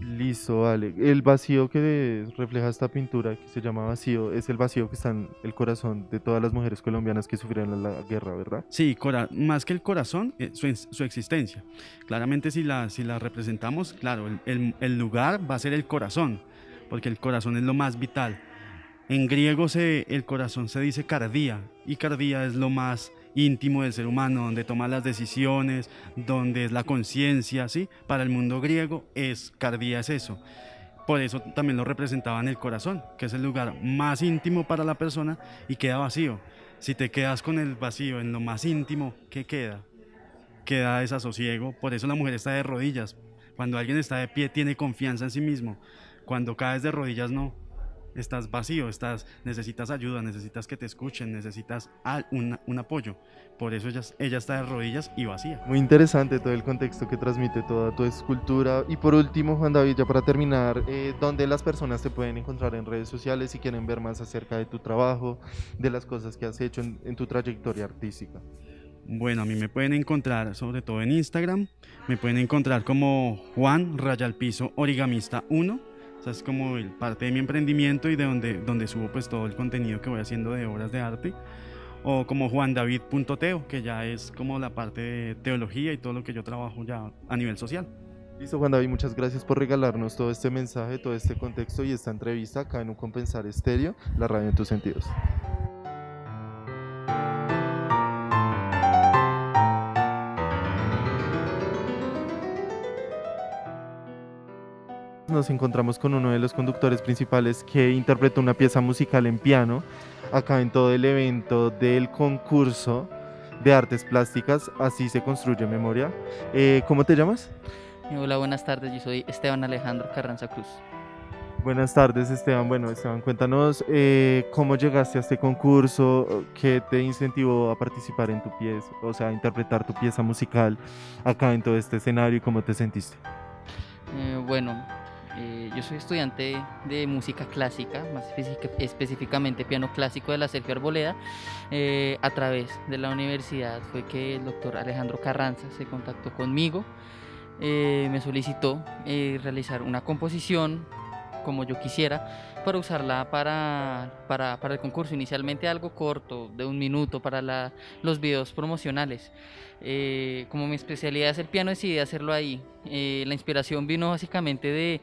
S2: Listo, vale. El vacío que refleja esta pintura, que se llama vacío, es el vacío que está en el corazón de todas las mujeres colombianas que sufrieron la guerra, ¿verdad?
S7: Sí, más que el corazón, eh, su, existencia. Claramente si la, representamos, claro, el, el, lugar va a ser el corazón, porque el corazón es lo más vital. En griego se, el corazón se dice cardía, y cardía es lo más íntimo del ser humano, donde toma las decisiones, donde es la conciencia, ¿sí? Para el mundo griego es cardía es eso. Por eso también lo representaba en el corazón, que es el lugar más íntimo para la persona y queda vacío. Si te quedas con el vacío en lo más íntimo, ¿qué queda? Queda desasosiego. Por eso la mujer está de rodillas. Cuando alguien está de pie tiene confianza en sí mismo. Cuando caes de rodillas no estás vacío, estás, necesitas ayuda, necesitas que te escuchen, necesitas un, un, apoyo. Por eso ella, ella está de rodillas y vacía.
S2: Muy interesante todo el contexto que transmite toda tu escultura. Y por último, Juan David, ya para terminar, eh, ¿dónde las personas te pueden encontrar en redes sociales si quieren ver más acerca de tu trabajo, de las cosas que has hecho en, en tu trayectoria artística?
S7: Bueno, a mí me pueden encontrar sobre todo en Instagram, me pueden encontrar como Juan Rayalpiso Origamista 1 o sea, es como el, parte de mi emprendimiento y de donde, donde subo pues todo el contenido que voy haciendo de obras de arte. O como juandavid.teo, que ya es como la parte de teología y todo lo que yo trabajo ya a nivel social.
S2: Listo, Juan David, muchas gracias por regalarnos todo este mensaje, todo este contexto y esta entrevista acá en Un Compensar Estéreo, la radio en tus sentidos. Nos encontramos con uno de los conductores principales que interpretó una pieza musical en piano acá en todo el evento del concurso de artes plásticas, así se construye memoria. Eh, ¿Cómo te llamas?
S8: Hola, buenas tardes, yo soy Esteban Alejandro Carranza Cruz.
S2: Buenas tardes Esteban. Bueno Esteban, cuéntanos eh, cómo llegaste a este concurso, qué te incentivó a participar en tu pieza, o sea, a interpretar tu pieza musical acá en todo este escenario y cómo te sentiste.
S8: Eh, bueno, eh, yo soy estudiante de música clásica, más específicamente piano clásico de la Sergio Arboleda. a través de la universidad fue que el doctor Alejandro Carranza se contactó conmigo, me solicitó realizar una composición como yo quisiera para usarla para, para, para, el concurso. Inicialmente algo corto, de un minuto, para la, los videos promocionales. Eh, como mi especialidad es el piano, decidí hacerlo ahí. Eh, la inspiración vino básicamente de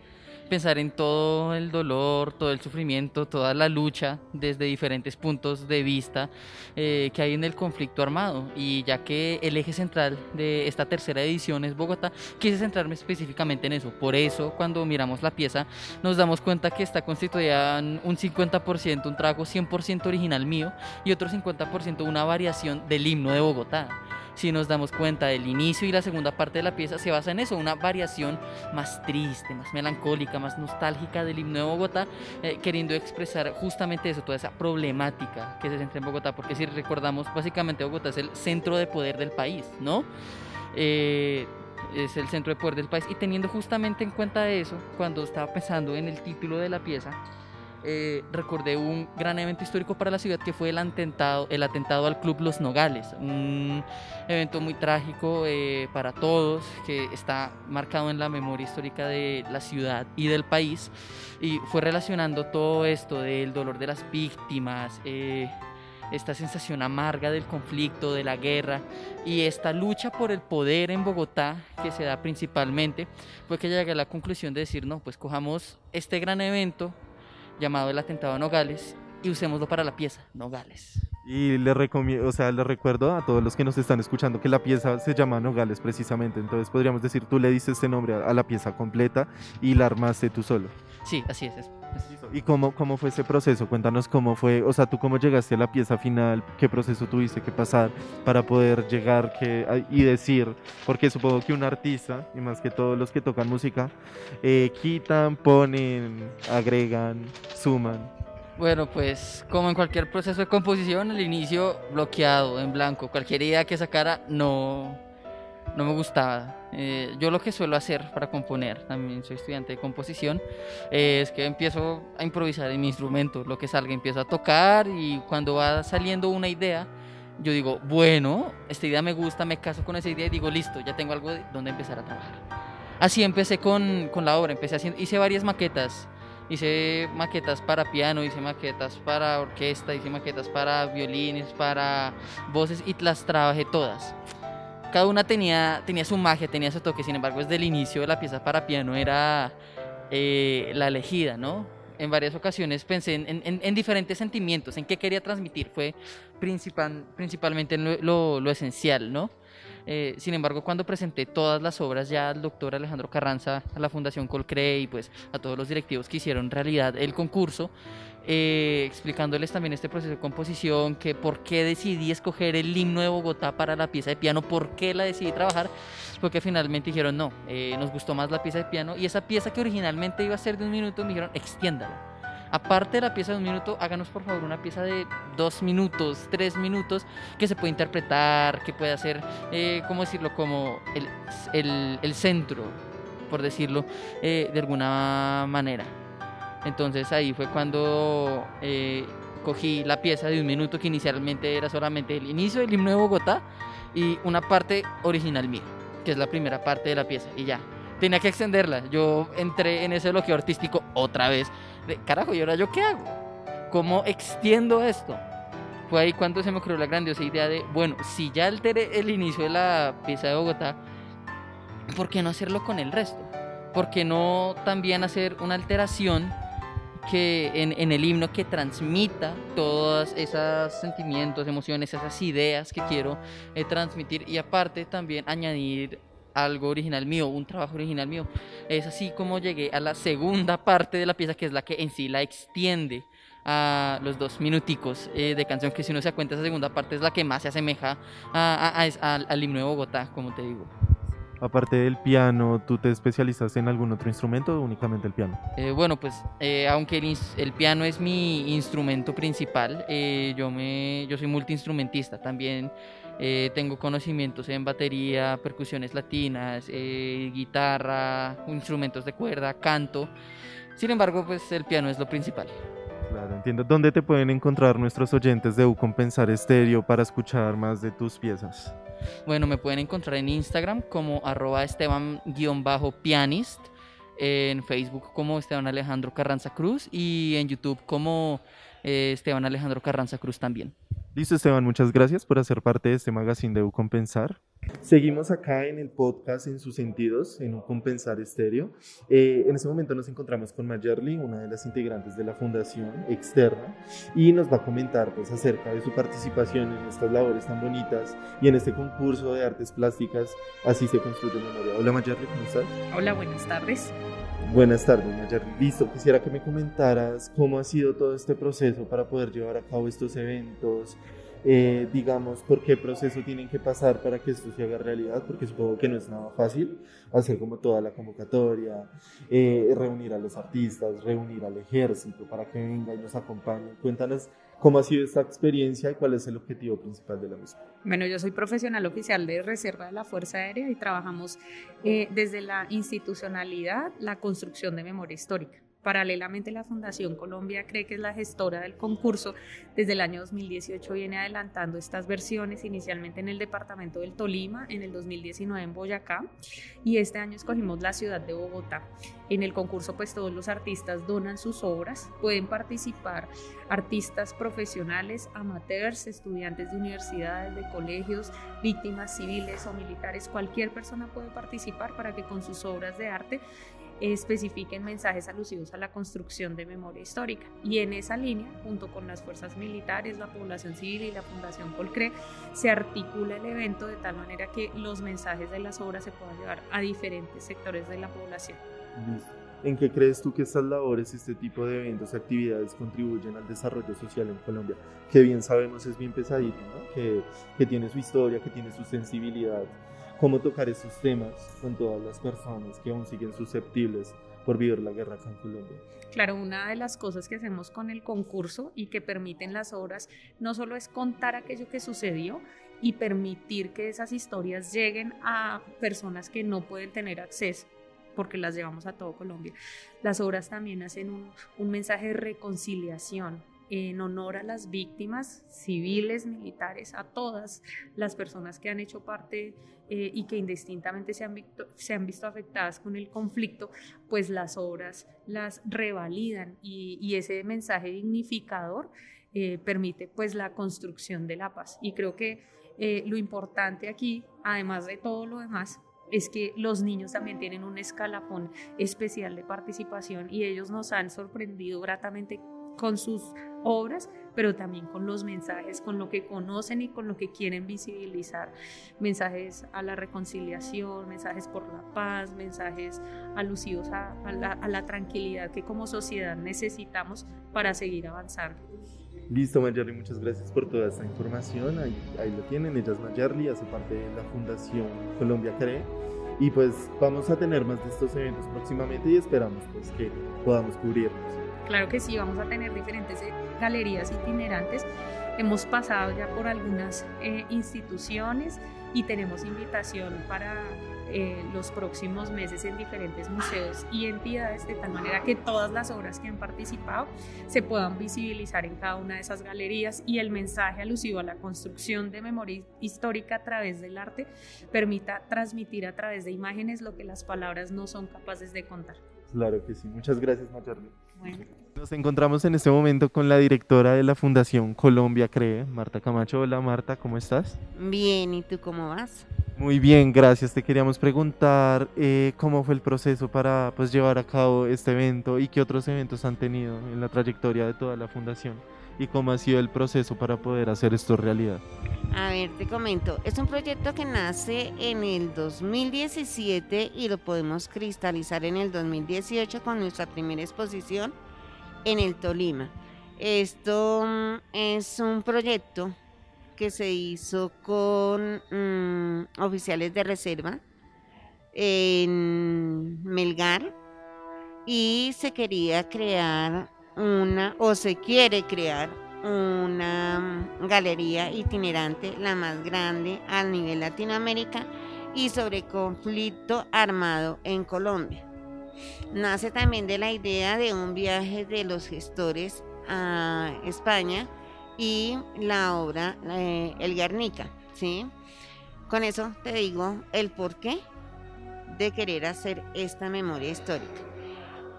S8: pensar en todo el dolor, todo el sufrimiento, toda la lucha desde diferentes puntos de vista eh, que hay en el conflicto armado. Y ya que el eje central de esta tercera edición es Bogotá, quise centrarme específicamente en eso. Por eso, cuando miramos la pieza, nos damos cuenta que está constituida en un 50% un trago 100% original mío y otro 50% una variación del himno de Bogotá si nos damos cuenta, el inicio y la segunda parte de la pieza se basa en eso, una variación más triste, más melancólica, más nostálgica del himno de Bogotá, eh, queriendo expresar justamente eso, toda esa problemática que se centra en Bogotá, porque si recordamos, básicamente Bogotá es el centro de poder del país, ¿no? Eh, es el centro de poder del país y teniendo justamente en cuenta eso, cuando estaba pensando en el título de la pieza, eh, recordé un gran evento histórico para la ciudad que fue el atentado, el atentado al Club Los Nogales, un evento muy trágico eh, para todos, que está marcado en la memoria histórica de la ciudad y del país, y fue relacionando todo esto del dolor de las víctimas, eh, esta sensación amarga del conflicto, de la guerra y esta lucha por el poder en Bogotá que se da principalmente, fue que llegué a la conclusión de decir, no, pues cojamos este gran evento llamado El Atentado a Nogales y usémoslo para la pieza Nogales.
S2: Y le recomiendo, o sea, le recuerdo a todos los que nos están escuchando que la pieza se llama Nogales precisamente. Entonces podríamos decir, tú le dices este nombre a, la pieza completa y la armaste tú solo.
S8: Sí, así es.
S2: ¿Y cómo, cómo fue ese proceso? Cuéntanos cómo fue, o sea, tú cómo llegaste a la pieza final, qué proceso tuviste que pasar para poder llegar que, y decir, porque supongo que un artista, y más que todos los que tocan música, eh, quitan, ponen, agregan, suman.
S8: Bueno, pues como en cualquier proceso de composición, el inicio bloqueado, en blanco. Cualquier idea que sacara no, no me gustaba. Eh, yo lo que suelo hacer para componer, también soy estudiante de composición, eh, es que empiezo a improvisar en mi instrumento, lo que salga, empiezo a tocar y cuando va saliendo una idea, yo digo, bueno, esta idea me gusta, me caso con esa idea y digo, listo, ya tengo algo de donde empezar a trabajar. Así empecé con, con la obra, empecé haciendo, hice varias maquetas, hice maquetas para piano, hice maquetas para orquesta, hice maquetas para violines, para voces y las trabajé todas cada una tenía, tenía su magia, tenía su toque, sin embargo, desde el inicio de la pieza para piano era eh, la elegida, ¿no? En varias ocasiones pensé en, diferentes sentimientos, en qué quería transmitir, fue principal, principalmente lo, lo, esencial, ¿no? Eh, sin embargo, cuando presenté todas las obras ya al doctor Alejandro Carranza, a la Fundación Colcre y pues a todos los directivos que hicieron realidad el concurso, eh, explicándoles también este proceso de composición, que por qué decidí escoger el himno de Bogotá para la pieza de piano, por qué la decidí trabajar, porque finalmente dijeron no, eh, nos gustó más la pieza de piano y esa pieza que originalmente iba a ser de un minuto, me dijeron extiéndala. Aparte de la pieza de un minuto, háganos por favor una pieza de dos minutos, tres minutos, que se puede interpretar, que pueda ser, eh, ¿cómo decirlo?, como el, el, el centro, por decirlo de alguna manera. Entonces ahí fue cuando eh, cogí la pieza de un minuto que inicialmente era solamente el inicio del himno de Bogotá y una parte original mía, que es la primera parte de la pieza y ya. Tenía que extenderla. Yo entré en ese bloqueo artístico otra vez. Carajo, ¿y ahora yo qué hago? ¿Cómo extiendo esto? Fue ahí cuando se me ocurrió la grandiosa idea de, bueno, si ya alteré el inicio de la pieza de Bogotá, ¿por qué no hacerlo con el resto? ¿Por qué no también hacer una alteración que en, el himno que transmita todos esos sentimientos, emociones, esas ideas que quiero eh, transmitir y aparte también añadir algo original mío, un trabajo original mío. Es así como llegué a la segunda parte de la pieza, que es la que en sí la extiende a los dos minuticos eh, de canción que si uno se cuenta esa segunda parte es la que más se asemeja a- a- al himno de Bogotá, como te digo.
S2: Aparte del piano, ¿tú te especializaste en algún otro instrumento o únicamente el piano?
S8: Eh, bueno, pues eh, aunque el, piano es mi instrumento principal, eh, yo, me, yo soy multiinstrumentista. También tengo conocimientos en batería, percusiones latinas, guitarra, instrumentos de cuerda, canto. Sin embargo, pues el piano es lo principal.
S2: Claro, entiendo. ¿Dónde te pueden encontrar nuestros oyentes de U Compensar Estéreo para escuchar más de tus piezas?
S8: Bueno, me pueden encontrar en Instagram como arroba esteban-pianist, en Facebook como Esteban Alejandro Carranza Cruz y en YouTube como eh, Esteban Alejandro Carranza Cruz también.
S2: Listo, Esteban, muchas gracias por hacer parte de este magazine de U Compensar. Seguimos acá en el podcast en sus sentidos, en U Compensar Estéreo. Eh, en este momento nos encontramos con Mayerly, una de las integrantes de la fundación externa, y nos va a comentar pues, acerca de su participación en estas labores tan bonitas y en este concurso de artes plásticas, Así se construye memoria. Hola Mayerly, ¿cómo estás?
S9: Hola, buenas tardes.
S2: Buenas tardes, Mayerly. Listo, quisiera que me comentaras cómo ha sido todo este proceso para poder llevar a cabo estos eventos. Eh, digamos, por qué proceso tienen que pasar para que esto se haga realidad, porque supongo que no es nada fácil hacer como toda la convocatoria, eh, reunir a los artistas, reunir al ejército para que venga y nos acompañe. Cuéntanos cómo ha sido esta experiencia y cuál es el objetivo principal de la misma.
S9: Bueno, yo soy profesional oficial de reserva de la Fuerza Aérea y trabajamos eh, desde la institucionalidad, la construcción de memoria histórica. Paralelamente, la Fundación Colombia cree que es la gestora del concurso. Desde el año 2018 viene adelantando estas versiones, inicialmente en el departamento del Tolima, en el 2019 en Boyacá, y este año escogimos la ciudad de Bogotá. En el concurso, pues todos los artistas donan sus obras, pueden participar artistas profesionales, amateurs, estudiantes de universidades, de colegios, víctimas civiles o militares, cualquier persona puede participar para que con sus obras de arte especifiquen mensajes alusivos a la construcción de memoria histórica. Y en esa línea, junto con las fuerzas militares, la población civil y la Fundación Colcre, se articula el evento de tal manera que los mensajes de las obras se puedan llevar a diferentes sectores de la población.
S2: ¿En qué crees tú que estas labores, este tipo de eventos, actividades contribuyen al desarrollo social en Colombia? Que bien sabemos es bien pesadito, ¿no? que, que tiene su historia, que tiene su sensibilidad. ¿Cómo tocar esos temas con todas las personas que aún siguen susceptibles por vivir la guerra acá en Colombia?
S9: Claro, una de las cosas que hacemos con el concurso y que permiten las obras no solo es contar aquello que sucedió y permitir que esas historias lleguen a personas que no pueden tener acceso porque las llevamos a todo Colombia. Las obras también hacen un mensaje de reconciliación en honor a las víctimas civiles, militares, a todas las personas que han hecho parte eh, y que indistintamente se han, visto, afectadas con el conflicto, pues las obras las revalidan y, y ese mensaje dignificador eh, permite pues la construcción de la paz. Y creo que eh, lo importante aquí, además de todo lo demás, es que los niños también tienen un escalafón especial de participación y ellos nos han sorprendido gratamente con sus obras, pero también con los mensajes, con lo que conocen y con lo que quieren visibilizar. Mensajes a la reconciliación, mensajes por la paz, mensajes alusivos a, a, la, a la, tranquilidad que como sociedad necesitamos para seguir avanzando.
S2: Listo, Mayerly, muchas gracias por toda esta información. Ahí, ahí lo tienen, ella es Mayerly, hace parte de la Fundación Colombia Cree. Y pues vamos a tener más de estos eventos próximamente y esperamos pues que podamos cubrirlos.
S9: Claro que sí, vamos a tener diferentes galerías itinerantes. Hemos pasado ya por algunas eh, instituciones y tenemos invitación para eh, los próximos meses en diferentes museos y entidades, de tal manera que todas las obras que han participado se puedan visibilizar en cada una de esas galerías y el mensaje alusivo a la construcción de memoria histórica a través del arte permita transmitir a través de imágenes lo que las palabras no son capaces de contar.
S2: Claro que sí, muchas gracias Mayerly.
S9: Bueno.
S2: Nos encontramos en este momento con la directora de la Fundación Colombia Cree, Marta Camacho. Hola Marta, ¿cómo estás?
S10: Bien, ¿y tú cómo vas?
S2: Muy bien, gracias. Te queríamos preguntar eh, cómo fue el proceso para pues, llevar a cabo este evento y qué otros eventos han tenido en la trayectoria de toda la fundación y cómo ha sido el proceso para poder hacer esto realidad.
S10: A ver, te comento, es un proyecto que nace en el 2017 y lo podemos cristalizar en el 2018 con nuestra primera exposición en el Tolima. Esto mm, es un proyecto que se hizo con mm, oficiales de reserva en Melgar y se quería crear una, o se quiere crear una mm, galería itinerante, la más grande a nivel Latinoamérica y sobre conflicto armado en Colombia. Nace también de la idea de un viaje de los gestores a España y la obra El Guernica, ¿sí? Con eso te digo el porqué de querer hacer esta memoria histórica.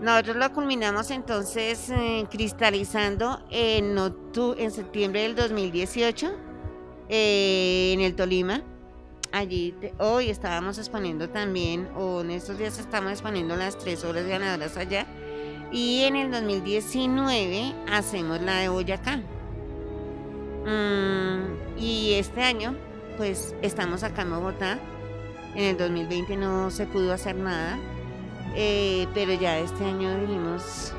S10: Nosotros lo culminamos entonces eh, cristalizando en, en septiembre del 2018 eh, en el Tolima. Allí hoy estábamos exponiendo también, o en estos días estamos exponiendo las tres obras ganadoras allá. Y en el 2019 hacemos la de Boyacá. Mm, y este año, pues estamos acá en Bogotá. En el 2020 no se pudo hacer nada eh, pero ya este año dijimos,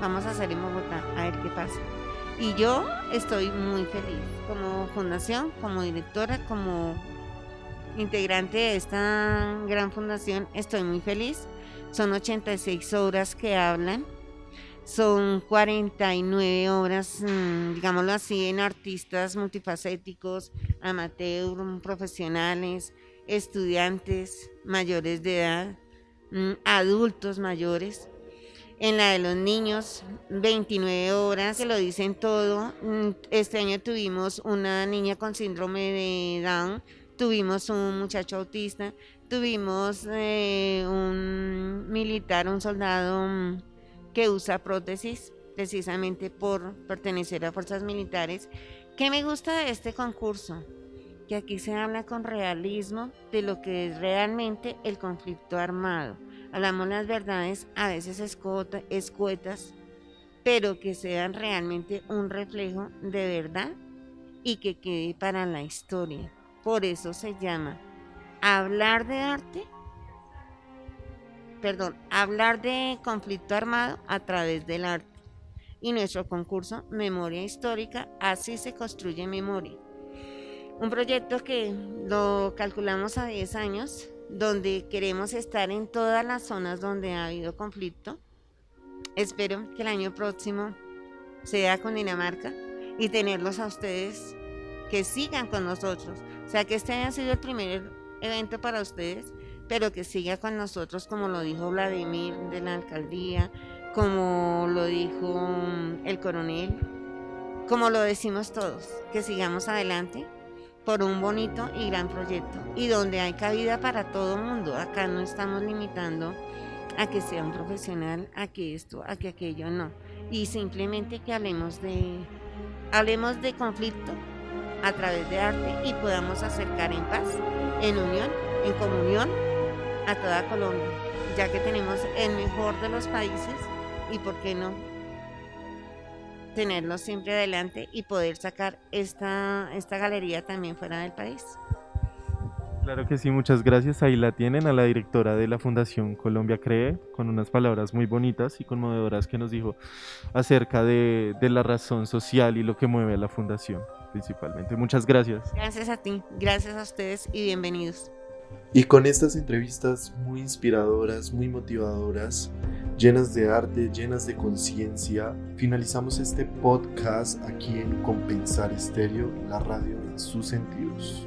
S10: vamos a hacer en Bogotá, a ver qué pasa. Y yo estoy muy feliz como fundación, como directora, como integrante de esta gran fundación, estoy muy feliz. Son 86 obras que hablan, son 49 obras, mm, digámoslo así, en artistas multifacéticos, amateur, profesionales, estudiantes, mayores de edad Mm, adultos mayores. En la de los niños, 29 horas, que lo dicen todo. Mm, este año tuvimos una niña con síndrome de Down, tuvimos un muchacho autista, tuvimos eh, un militar, un soldado mm, que usa prótesis precisamente por pertenecer a fuerzas militares. ¿Qué me gusta de este concurso? que aquí se habla con realismo de lo que es realmente el conflicto armado. Hablamos las verdades a veces escuetas, pero que sean realmente un reflejo de verdad y que quede para la historia. Por eso se llama hablar de arte, perdón, hablar de conflicto armado a través del arte. Y nuestro concurso Memoria Histórica, así se construye memoria un proyecto que lo calculamos a 10 años, donde queremos estar en todas las zonas donde ha habido conflicto. Espero que el año próximo sea con Dinamarca y tenerlos a ustedes que sigan con nosotros. O sea, que este haya sido el primer evento para ustedes, pero que siga con nosotros, como lo dijo Vladimir de la alcaldía, como lo dijo el coronel, como lo decimos todos, que sigamos adelante por un bonito y gran proyecto y donde hay cabida para todo mundo. Acá no estamos limitando a que sea un profesional, a que esto, a que aquello, no. Y simplemente que hablemos de, hablemos de conflicto a través de arte y podamos acercar en paz, en unión, en comunión a toda Colombia, ya que tenemos el mejor de los países y por qué no tenerlo siempre adelante y poder sacar esta, esta galería también fuera del país.
S2: Claro que sí, muchas gracias. Ahí la tienen a la directora de la Fundación Colombia Cree, con unas palabras muy bonitas y conmovedoras que nos dijo acerca de, de la razón social y lo que mueve a la Fundación principalmente. Muchas gracias.
S10: Gracias a ti, gracias a ustedes y bienvenidos.
S2: Y con estas entrevistas muy inspiradoras, muy motivadoras, llenas de arte, llenas de conciencia. Finalizamos este podcast aquí en Compensar Estéreo, la radio en sus sentidos.